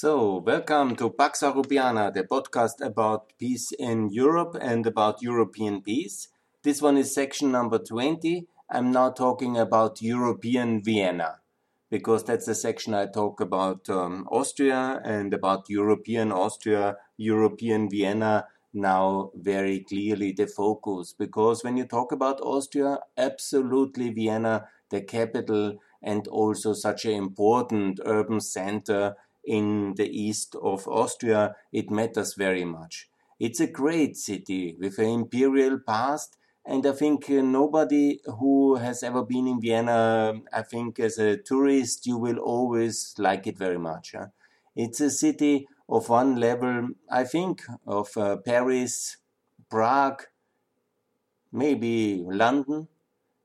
So, welcome to Pax Europiana, the podcast about peace in Europe and about European peace. This one is section number 20. I'm now talking about European Vienna because that's the section I talk about um, Austria and about European Austria, European Vienna, now very clearly the focus. Because when you talk about Austria, absolutely Vienna, the capital, and also such an important urban center in the east of Austria, it matters very much. It's a great city with an imperial past, and I think uh, nobody who has ever been in Vienna, I think as a tourist, you will always like it very much. Huh? It's a city of one level, I think, of uh, Paris, Prague, maybe London,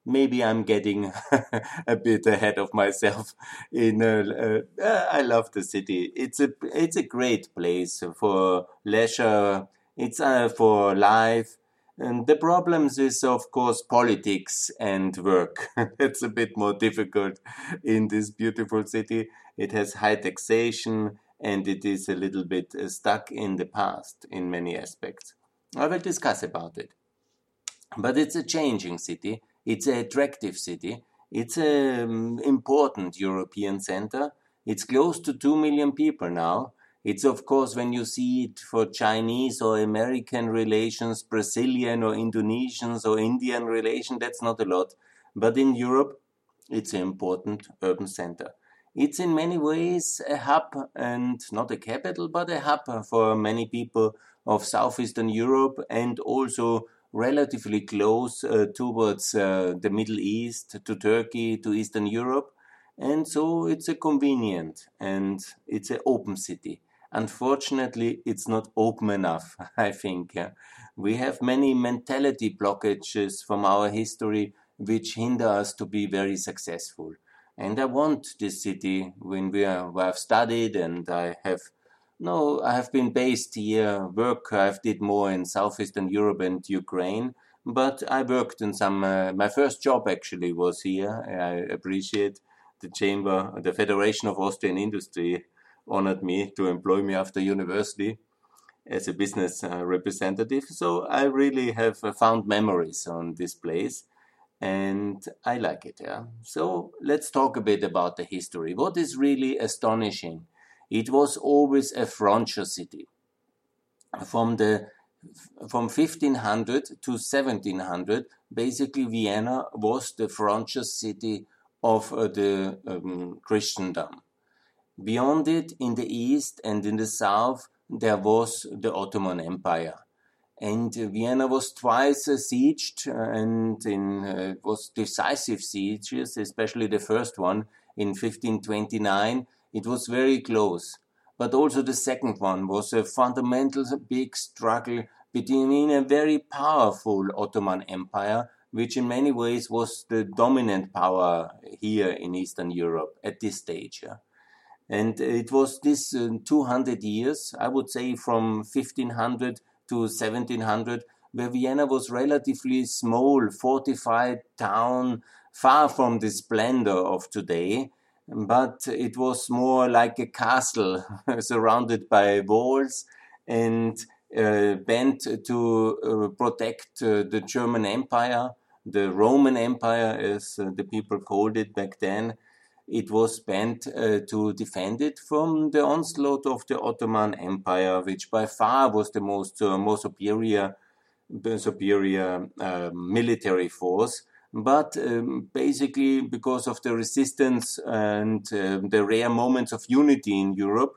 maybe I'm getting a bit ahead of myself. In I love the city. It's a it's a great place for leisure. It's uh, for life. And the problems is of course politics and work. it's a bit more difficult in this beautiful city. It has high taxation and it is a little bit uh, stuck in the past in many aspects. I will discuss about it. But it's a changing city it's an attractive city. It's an um, important European center. It's close to 2 million people now. It's, of course, when you see it for Chinese or American relations, Brazilian or Indonesians or Indian relation, that's not a lot. But in Europe, it's an important urban center. It's in many ways a hub and not a capital, but a hub for many people of Southeastern Europe and also relatively close uh, towards uh, the Middle East, to Turkey, to Eastern Europe. And so it's a convenient and it's an open city. Unfortunately, it's not open enough, I think. We have many mentality blockages from our history which hinder us to be very successful. And I want this city when we I've studied and I have no, I have been based here. Work I've did more in southeastern Europe and Ukraine, but I worked in some. Uh, my first job actually was here. I appreciate the chamber, the Federation of Austrian Industry, honored me to employ me after university as a business uh, representative. So I really have uh, found memories on this place and I like it. Yeah. So let's talk a bit about the history. What is really astonishing it was always a frontier city. From the from 1500 to 1700, basically Vienna was the frontier city of uh, the um, Christendom. Beyond it, in the east and in the south, there was the Ottoman Empire. And Vienna was twice sieged and in, uh, was decisive sieges, especially the first one in 1529 it was very close. But also the second one was a fundamental big struggle between a very powerful Ottoman Empire, which in many ways was the dominant power here in Eastern Europe at this stage. And it was this uh, 200 years, I would say from 1500 to 1700, where Vienna was relatively small, fortified town, far from the splendor of today but it was more like a castle surrounded by walls and uh, bent to uh, protect uh, the German Empire, the Roman Empire, as uh, the people called it back then. It was bent uh, to defend it from the onslaught of the Ottoman Empire, which by far was the most uh, more superior, superior military force but um, basically because of the resistance and uh, the rare moments of unity in Europe,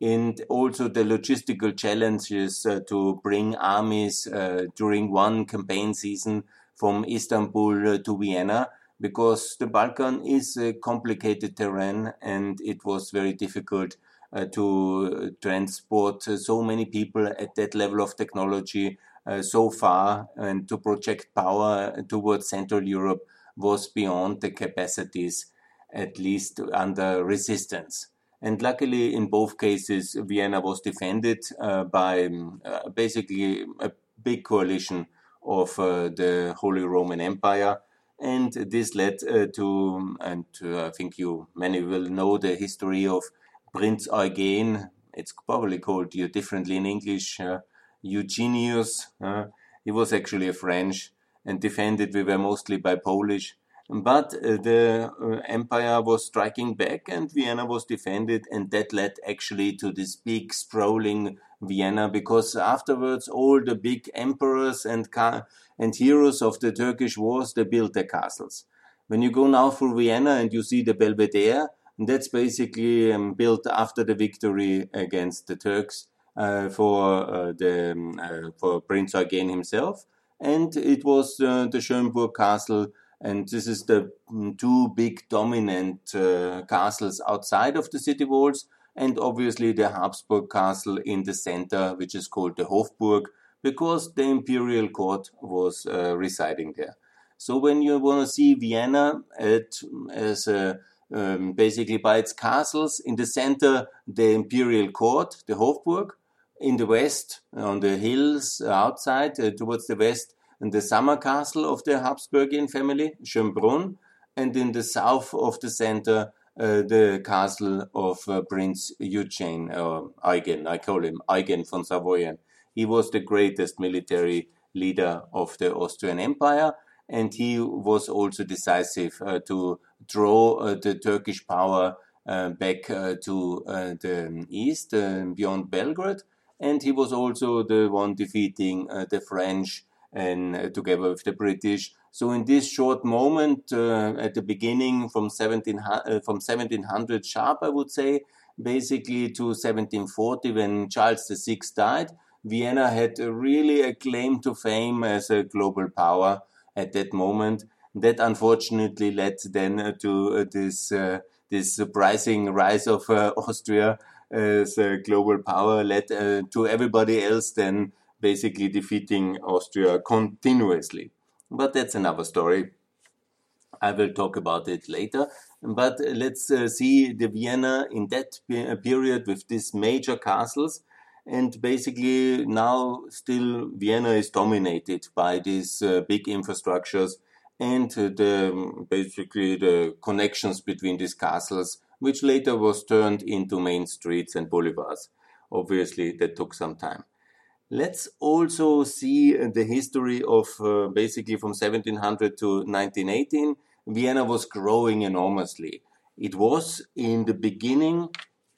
and also the logistical challenges uh, to bring armies uh, during one campaign season from Istanbul uh, to Vienna, because the Balkan is a complicated terrain and it was very difficult uh, to transport so many people at that level of technology uh, so far and to project power towards Central Europe was beyond the capacities, at least under resistance. And luckily, in both cases, Vienna was defended uh, by um, uh, basically a big coalition of uh, the Holy Roman Empire. And this led uh, to, and I think you many will know the history of Prince Eugen, it's probably called you differently in English, uh, Eugenius. Uh, he was actually a French and defended, we were mostly by Polish. But uh, the uh, empire was striking back and Vienna was defended, and that led actually to this big sprawling Vienna because afterwards all the big emperors and and heroes of the Turkish wars they built their castles. When you go now through Vienna and you see the Belvedere, that's basically um, built after the victory against the Turks for uh, the um, uh, for Prince Eugen himself, and it was uh, the Schönbrunn Castle. And this is the um, two big dominant uh, castles outside of the city walls and obviously the Habsburg castle in the center, which is called the Hofburg, because the imperial court was uh, residing there. So when you want to see Vienna at, as a, um, basically by its castles, in the center the imperial court, the Hofburg, in the west on the hills outside uh, towards the west, the summer castle of the Habsburgian family, Schönbrunn, and in the south of the center uh, the castle of uh, Prince Eugene, or Eugen, I call him Eugen von Savoyen. He was the greatest military leader of the Austrian Empire, and he was also decisive uh, to draw uh, the Turkish power uh, back uh, to the east, beyond Belgrade, and he was also the one defeating the French and together with the British so in this short moment uh, at the beginning from 17 uh, from 1700 sharp, I would say, basically to 1740 when Charles VI died, Vienna had really a claim to fame as a global power at that moment. That unfortunately led then uh, to uh, this uh, this surprising rise of uh, Austria as a global power, led to everybody else then basically defeating Austria continuously. But that's another story. I will talk about it later. But let's uh, see the Vienna in that uh, period with these major castles. And basically, now still Vienna is dominated by these uh, big infrastructures and the basically the connections between these castles, which later was turned into main streets and boulevards. Obviously, that took some time. Let's also see the history of uh, basically from 1700 to 1918. Vienna was growing enormously. It was in the beginning,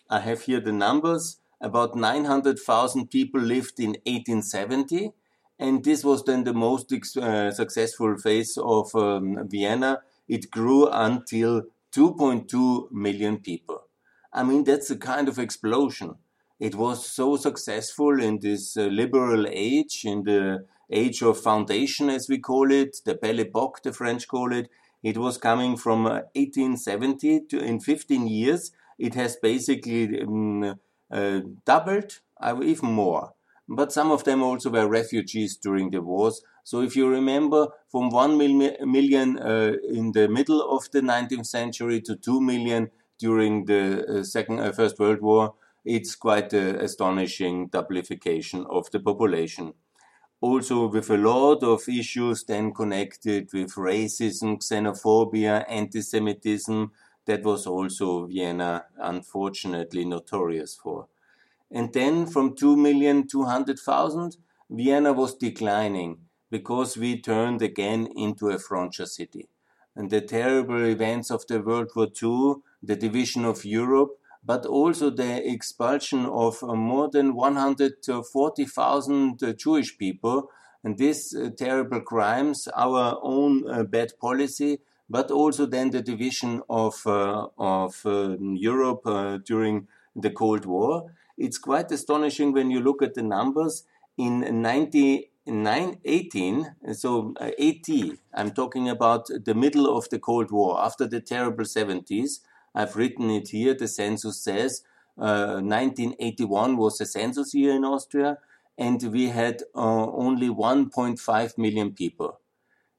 I have here the numbers, about 900,000 people lived in 1870. And this was then the most uh, successful phase of um, Vienna. It grew until 2.2 million people. I mean, that's a kind of explosion it was so successful in this uh, liberal age, in the age of foundation, as we call it, the Belle Epoque, the French call it. It was coming from uh, 1870 to in 15 years. It has basically um, uh, doubled, even more. But some of them also were refugees during the wars. So if you remember, from 1 million uh, in the middle of the 19th century to 2 million during the uh, second, uh, First World War, it's quite an astonishing doublification of the population. Also, with a lot of issues then connected with racism, xenophobia, anti Semitism, that was also Vienna unfortunately notorious for. And then from 2,200,000, Vienna was declining because we turned again into a frontier city. And the terrible events of the World War II, the division of Europe, but also the expulsion of uh, more than 140,000 uh, Jewish people. And these uh, terrible crimes, our own bad policy, but also then the division of, of Europe during the Cold War. It's quite astonishing when you look at the numbers. In 1918, so uh, 80, I'm talking about the middle of the Cold War, after the terrible 70s, I've written it here. The census says uh, 1981 was the census year in Austria, and we had uh, only 1.5 million people.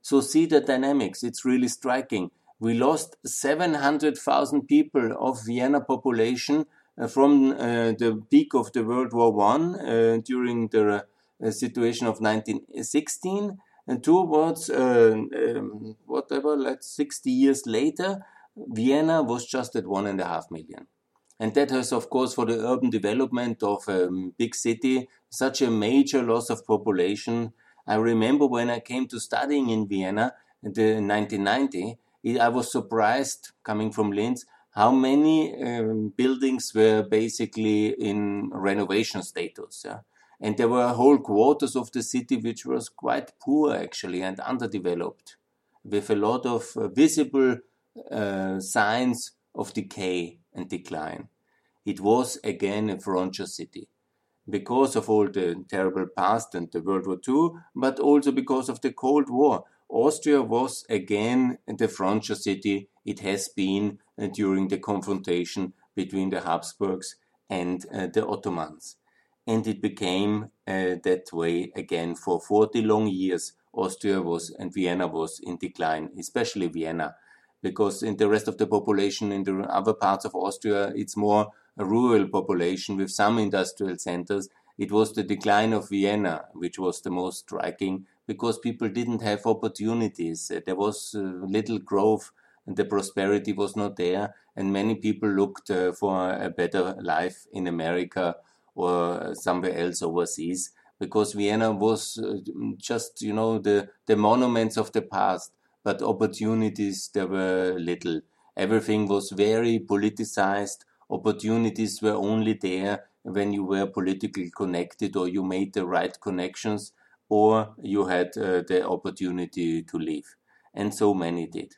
So see the dynamics. It's really striking. We lost 700,000 people of Vienna population uh, from uh, the peak of the World War One uh, during the uh, situation of 1916 and towards um, whatever, like 60 years later, Vienna was just at one and a half million. And that has, of course, for the urban development of a big city, such a major loss of population. I remember when I came to studying in Vienna in 1990, I was surprised coming from Linz how many um, buildings were basically in renovation status. Yeah? And there were whole quarters of the city which was quite poor actually and underdeveloped, with a lot of uh, visible uh, signs of decay and decline. It was again a frontier city because of all the terrible past and the World War II, but also because of the Cold War. Austria was again the frontier city it has been uh, during the confrontation between the Habsburgs and uh, the Ottomans. And it became uh, that way again for 40 long years. Austria was and Vienna was in decline, especially Vienna, because in the rest of the population in the other parts of Austria, it's more a rural population with some industrial centers. It was the decline of Vienna, which was the most striking because people didn't have opportunities. There was uh, little growth and the prosperity was not there. And many people looked uh, for a better life in America or somewhere else overseas because Vienna was uh, just, you know, the, the monuments of the past, but opportunities there were little. Everything was very politicized. Opportunities were only there when you were politically connected or you made the right connections or you had uh, the opportunity to live. And so many did.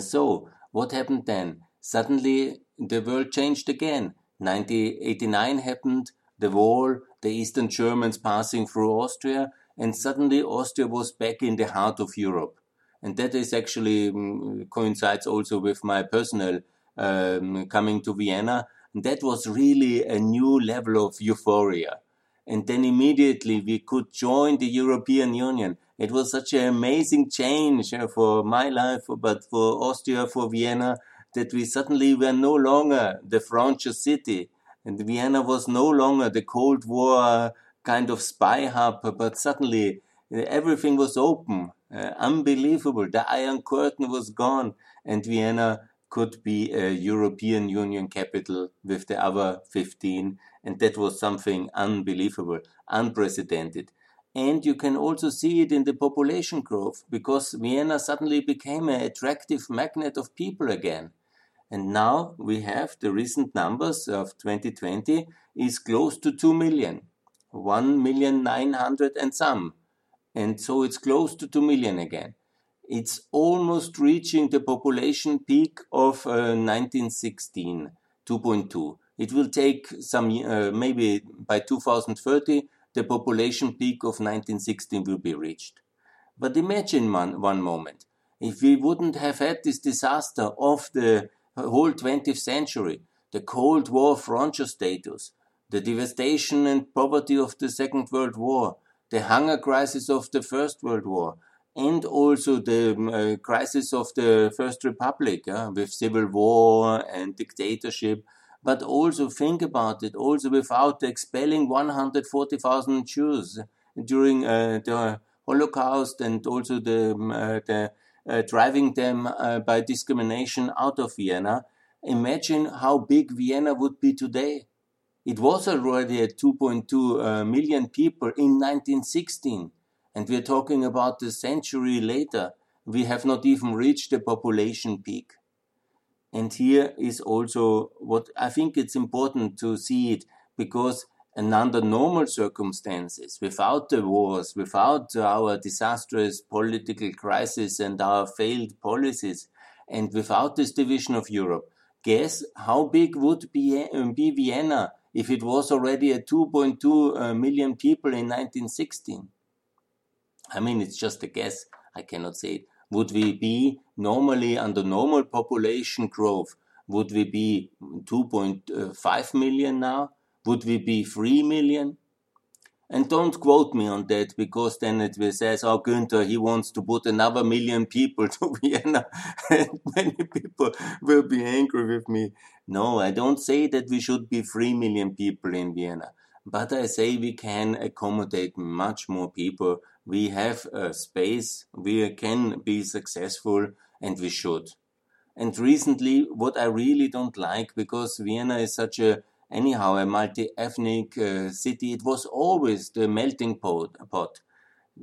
So, what happened then? Suddenly, the world changed again. 1989 happened, the wall, the Eastern Germans passing through Austria, and suddenly Austria was back in the heart of Europe. And that is actually um, coincides also with my personal um, coming to Vienna. And that was really a new level of euphoria. And then immediately we could join the European Union. It was such an amazing change uh, for my life, but for Austria, for Vienna, that we suddenly were no longer the frontier city. And Vienna was no longer the Cold War kind of spy hub, but suddenly uh, everything was open. Uh, unbelievable. The Iron Curtain was gone, and Vienna could be a European Union capital with the other 15. And that was something unbelievable, unprecedented. And you can also see it in the population growth because Vienna suddenly became an attractive magnet of people again. And now we have the recent numbers of 2020 is close to 2 million, 1 million 900 and some. And so it's close to 2 million again it's almost reaching the population peak of uh, 1916, 2.2. It will take some, uh, maybe by 2030, the population peak of 1916 will be reached. But imagine one, one moment, if we wouldn't have had this disaster of the whole 20th century, the Cold War frontier status, the devastation and poverty of the Second World War, the hunger crisis of the First World War, and also the um, uh, crisis of the First Republic uh, with civil war and dictatorship. But also think about it, also without expelling 140,000 Jews during uh, the Holocaust and also the, um, uh, the driving them uh, by discrimination out of Vienna. Imagine how big Vienna would be today. It was already at 2.2 million people in 1916 and we're talking about a century later. We have not even reached the population peak. And here is also what I think it's important to see it because and under normal circumstances, without the wars, without our disastrous political crisis and our failed policies, and without this division of Europe, guess how big would be, be Vienna if it was already at 2.2 uh, people in 1916? I mean, it's just a guess. I cannot say it. Would we be normally under normal population growth? Would we be 2.5 million now? Would we be 3 million? And don't quote me on that because then it will say, oh, Günther, he wants to put another million people to Vienna and many people will be angry with me. No, I don't say that we should be 3 million people in Vienna, but I say we can accommodate much more people we have a space, we can be successful, and we should. And recently, what I really don't like, because Vienna is such a, anyhow, a multi-ethnic uh, city, it was always the melting pot. pot.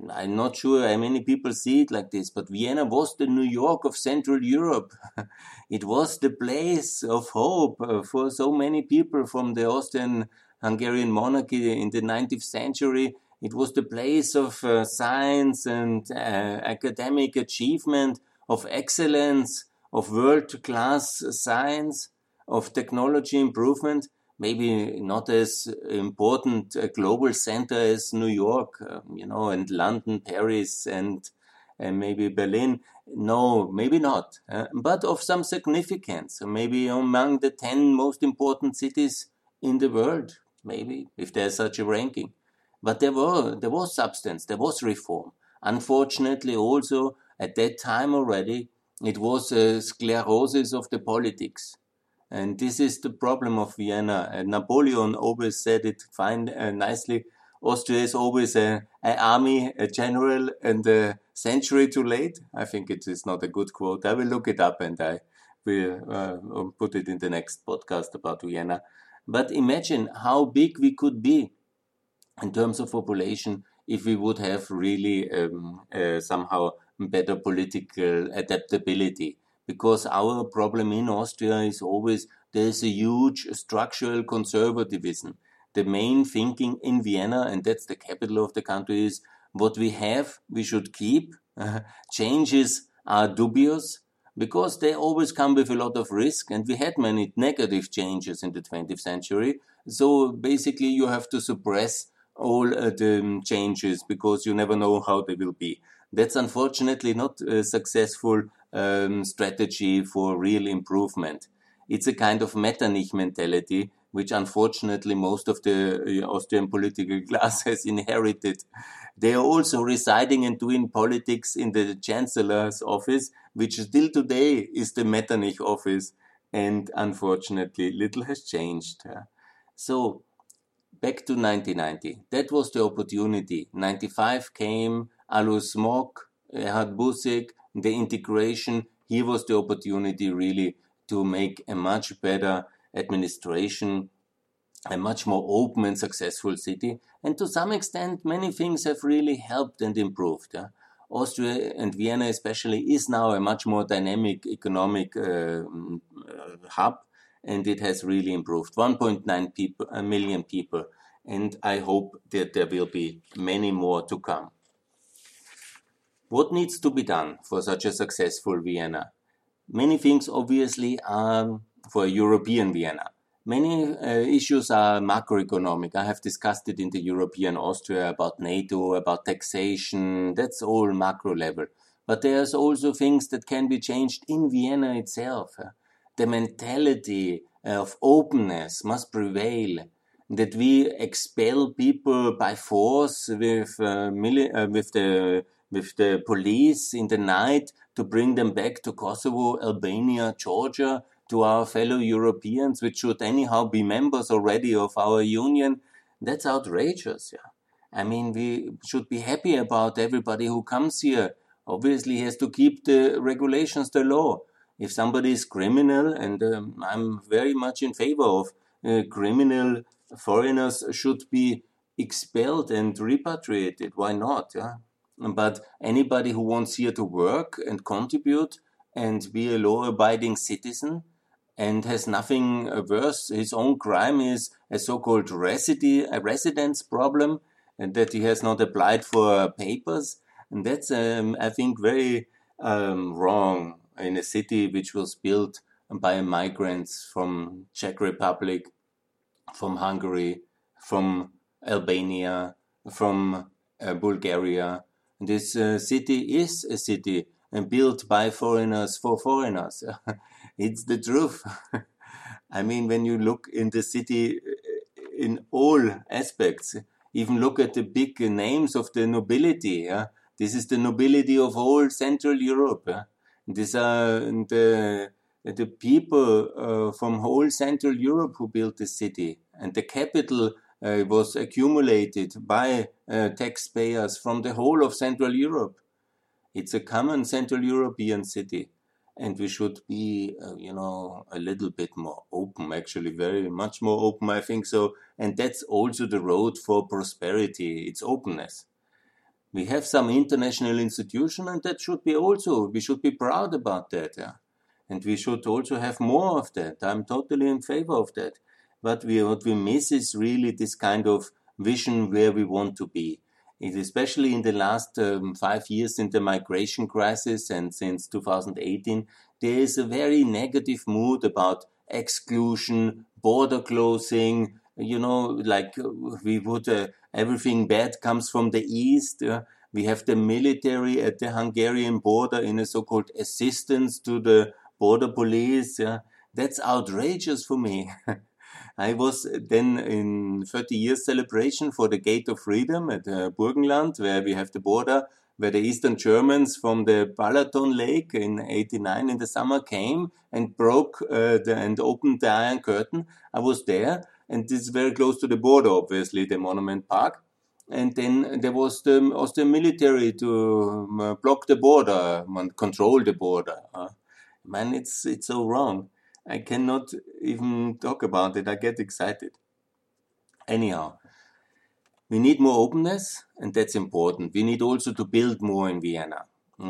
I'm not sure how many people see it like this, but Vienna was the New York of Central Europe. it was the place of hope uh, for so many people from the Austrian Hungarian monarchy in the 19th century. It was the place of uh, science and uh, academic achievement, of excellence, of world class science, of technology improvement maybe not as important a global center as New York, uh, you know, and London, Paris, and, and maybe Berlin. No, maybe not, uh, but of some significance. Maybe among the 10 most important cities in the world, maybe, if there's such a ranking. But there were there was substance, there was reform. Unfortunately, also at that time already, it was a sclerosis of the politics. And this is the problem of Vienna. Uh, Napoleon always said it fine uh, nicely. Austria is always an army, a general, and a century too late. I think it is not a good quote. I will look it up and I will uh, um, put it in the next podcast about Vienna. But imagine how big we could be in terms of population if we would have really um, uh, somehow better political adaptability because our problem in Austria is always there's a huge structural conservatism. The main thinking in Vienna, and that's the capital of the country, is what we have, we should keep. changes are dubious because they always come with a lot of risk, and we had many negative changes in the 20th century. So basically, you have to suppress all uh, the changes because you never know how they will be. That's unfortunately not a successful um, strategy for real improvement. It's a kind of Metternich mentality, which unfortunately most of the uh, Austrian political class has inherited. They are also residing and doing politics in the chancellor's office, which still today is the Metternich office. And unfortunately, little has changed. So, back to 1990. That was the opportunity. 95 came, Alois Mock, Erhard Busek, the integration, here was the opportunity really to make a much better administration, a much more open and successful city. And to some extent, many things have really helped and improved. Yeah? Austria and Vienna, especially, is now a much more dynamic economic uh, mm, uh, hub, and it has really improved. 1.9 people, million people, and I hope that there will be many more to come. What needs to be done for such a successful Vienna? Many things obviously are for a European Vienna. Many uh, issues are macroeconomic. I have discussed it in the European Austria about NATO, about taxation. That's all macro level. But there's also things that can be changed in Vienna itself. The mentality of openness must prevail. That we expel people by force with, uh, uh, with the with the police in the night to bring them back to Kosovo, Albania, Georgia, to our fellow Europeans, which should anyhow be members already of our union. That's outrageous. Yeah. I mean, we should be happy about everybody who comes here. Obviously, he has to keep the regulations, the law. If somebody is criminal, and um, I'm very much in favor of uh, criminal foreigners should be expelled and repatriated. Why not? Yeah? But anybody who wants here to work and contribute and be a law abiding citizen and has nothing worse, his own crime is a so called residency, a residence problem and that he has not applied for papers. And that's, um, I think, very um, wrong in a city which was built by migrants from Czech Republic, from Hungary, from Albania, from uh, Bulgaria, this uh, city is a city and built by foreigners for foreigners. it's the truth. I mean, when you look in the city uh, in all aspects, even look at the big names of the nobility. Yeah? This is the nobility of all Central Europe. Yeah? These are the the people uh, from whole Central Europe who built the city, and the capital uh, was accumulated by uh, taxpayers from the whole of Central Europe. It's a common Central European city. and we should be, uh, you know, a little bit more open, actually, very much more open, I think so. And that's also the road for prosperity, it's openness. We have some international institution, and that should be also, we should be proud about that. Yeah? And we should also have more of that. I'm totally in favor of that. But we, what we miss is really this kind of vision where we want to be especially in the last um, five years in the migration crisis and since 2018, there is a very negative mood about exclusion, border closing, you know, like uh, we would, uh, everything bad comes from the east. Uh, we have the military at the Hungarian border in a so-called assistance to the border police. Yeah. That's outrageous for me. I was then in 30 years celebration for the Gate of Freedom at uh, Burgenland, where we have the border, where the Eastern Germans from the Balaton Lake in 89 in the summer came and broke uh, the, and opened the Iron Curtain. I was there, and this is very close to the border, obviously, the Monument Park. And then there was the Austrian military to um, block the border and control the border. Uh, man, it's it's so wrong. I cannot even talk about it. I get excited. Anyhow, we need more openness, and that's important. We need also to build more in Vienna.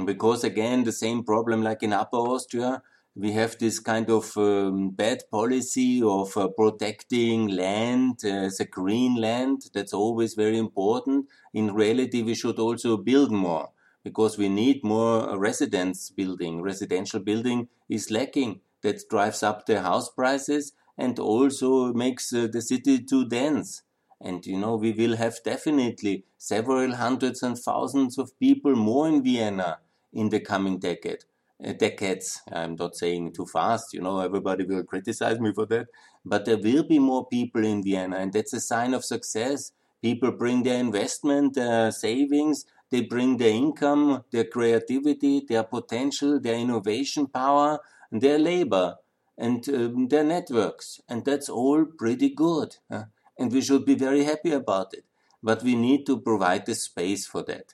Because again, the same problem like in Upper Austria, we have this kind of um, bad policy of uh, protecting land uh, as a green land. That's always very important. In reality, we should also build more because we need more residence building. Residential building is lacking that drives up the house prices and also makes uh, the city too dense. And you know, we will have definitely several hundreds and thousands of people more in Vienna in the coming decade. Uh, decades. I'm not saying too fast, you know, everybody will criticize me for that. But there will be more people in Vienna, and that's a sign of success. People bring their investment, their savings, they bring their income, their creativity, their potential, their innovation power, their labor and um, their networks. And that's all pretty good. Huh? And we should be very happy about it. But we need to provide the space for that.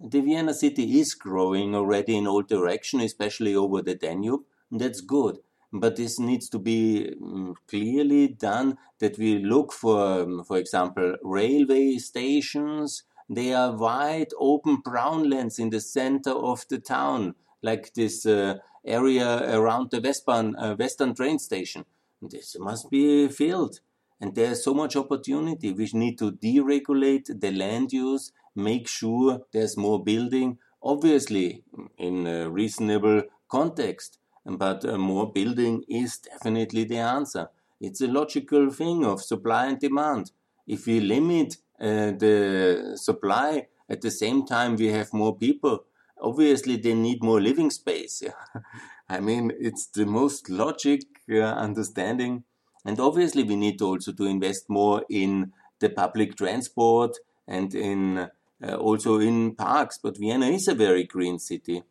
The Vienna city is growing already in all directions, especially over the Danube. That's good. But this needs to be um, clearly done that we look for, um, for example, railway stations. They are wide open brown lands in the center of the town, like this uh, area around the Western, uh, Western train station. This must be filled. And there's so much opportunity. We need to deregulate the land use, make sure there's more building, obviously in a reasonable context. But uh, more building is definitely the answer. It's a logical thing of supply and demand. If we limit uh, the supply at the same time we have more people, obviously they need more living space. I mean, it's the most logic uh, understanding. And obviously we need also to invest more in the public transport and in uh, also in parks. But Vienna is a very green city.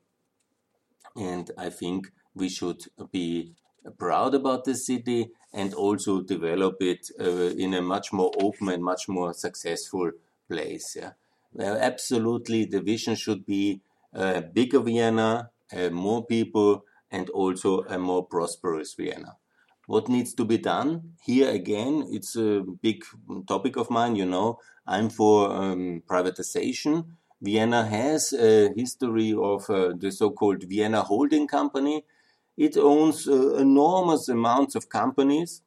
And I think we should be proud about the city and also develop it uh, in a much more open and much more successful place. Yeah. Well, absolutely, the vision should be a bigger Vienna, more people, and also a more prosperous Vienna. What needs to be done? Here again, it's a big topic of mine, you know. I'm for um, privatization. Vienna has a history of uh, the so called Vienna Holding Company. It owns uh, enormous amounts of companies.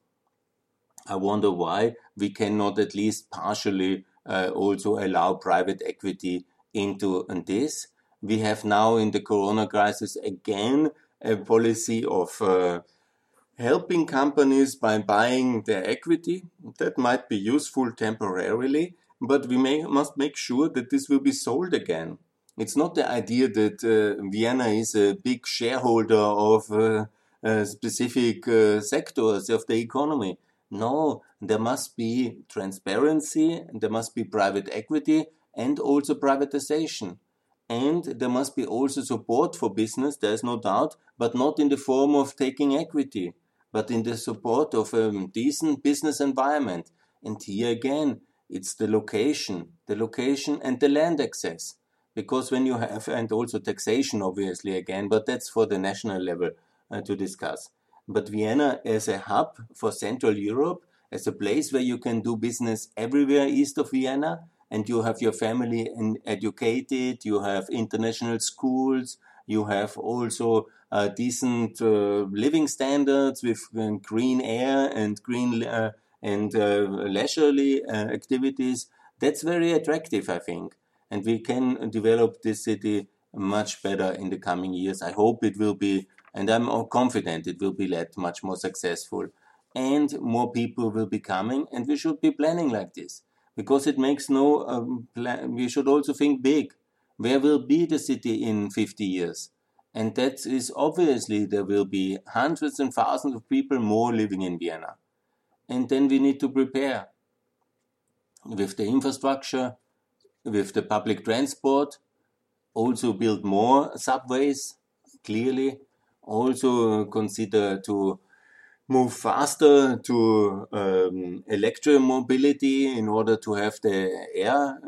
I wonder why we cannot at least partially uh, also allow private equity into this we have now in the corona crisis again a policy of uh, helping companies by buying their equity. That might be useful temporarily, but we may, must make sure that this will be sold again. It's not the idea that uh, Vienna is a big shareholder of uh, uh, specific uh, sectors of the economy. No, there must be transparency, there must be private equity, and also privatization and there must be also support for business, there's no doubt, but not in the form of taking equity, but in the support of a decent business environment. And here again, it's the location, the location and the land access. because when you have, and also taxation, obviously, again, but that's for the national level uh, to discuss. But Vienna as a hub for Central Europe, as a place where you can do business everywhere east of Vienna, and you have your family educated, you have international schools, you have also uh, decent uh, living standards with uh, green air and green uh, and uh, leisurely uh, activities. That's very attractive, I think, and we can develop this city much better in the coming years. I hope it will be, and I'm confident it will be led much more successful, and more people will be coming, and we should be planning like this because it makes no. Um, plan. We should also think big. Where will be the city in 50 years? And that is obviously there will be hundreds and thousands of people more living in Vienna. And then we need to prepare with the infrastructure, with the public transport, also build more subways, clearly, also consider to move faster to um, electromobility in order to have the air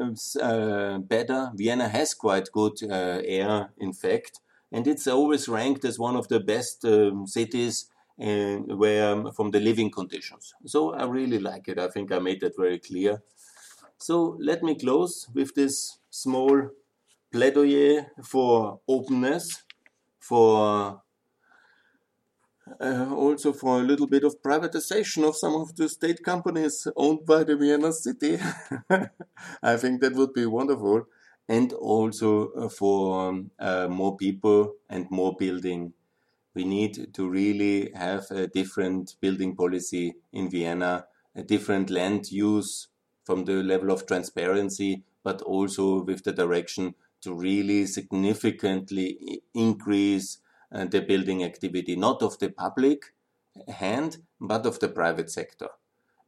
uh, better. Vienna has quite good uh, air, in fact, and it's always ranked as one of the best um, cities where um, from the living conditions. So I really like it. I think I made that very clear. So let me close with this small plaidoyer for openness, for uh, also for a little bit of privatization of some of the state companies owned by the Vienna city. I think that would be wonderful and also uh, for um, uh, more people and more building. We need to really have a different building policy in Vienna, a different land use from the level of transparency, but also with the direction to really significantly increase the building activity, not of the public hand, but of the private sector.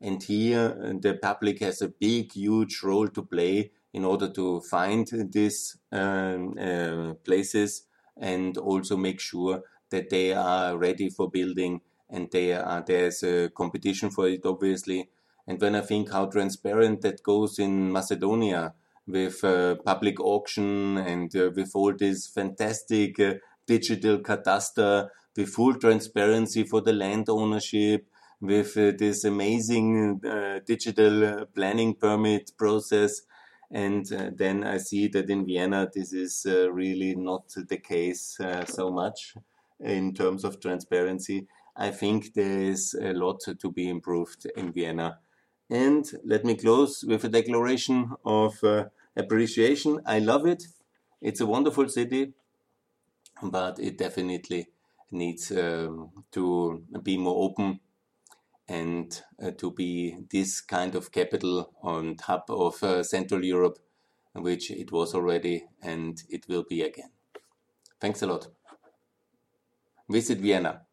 And here uh, the public has a big, huge role to play in order to find these um, uh, places and also make sure that they are ready for building and they are, there's a competition for it obviously and when i think how transparent that goes in macedonia with uh, public auction and uh, with all this fantastic uh, digital cadastre with full transparency for the land ownership with uh, this amazing uh, digital planning permit process and uh, then I see that in Vienna, this is uh, really not the case uh, so much in terms of transparency. I think there is a lot to be improved in Vienna. And let me close with a declaration of uh, appreciation. I love it. It's a wonderful city, but it definitely needs um, to be more open and uh, to be this kind of capital on top of uh, Central Europe, which it was already and it will be again. Thanks a lot. Visit Vienna.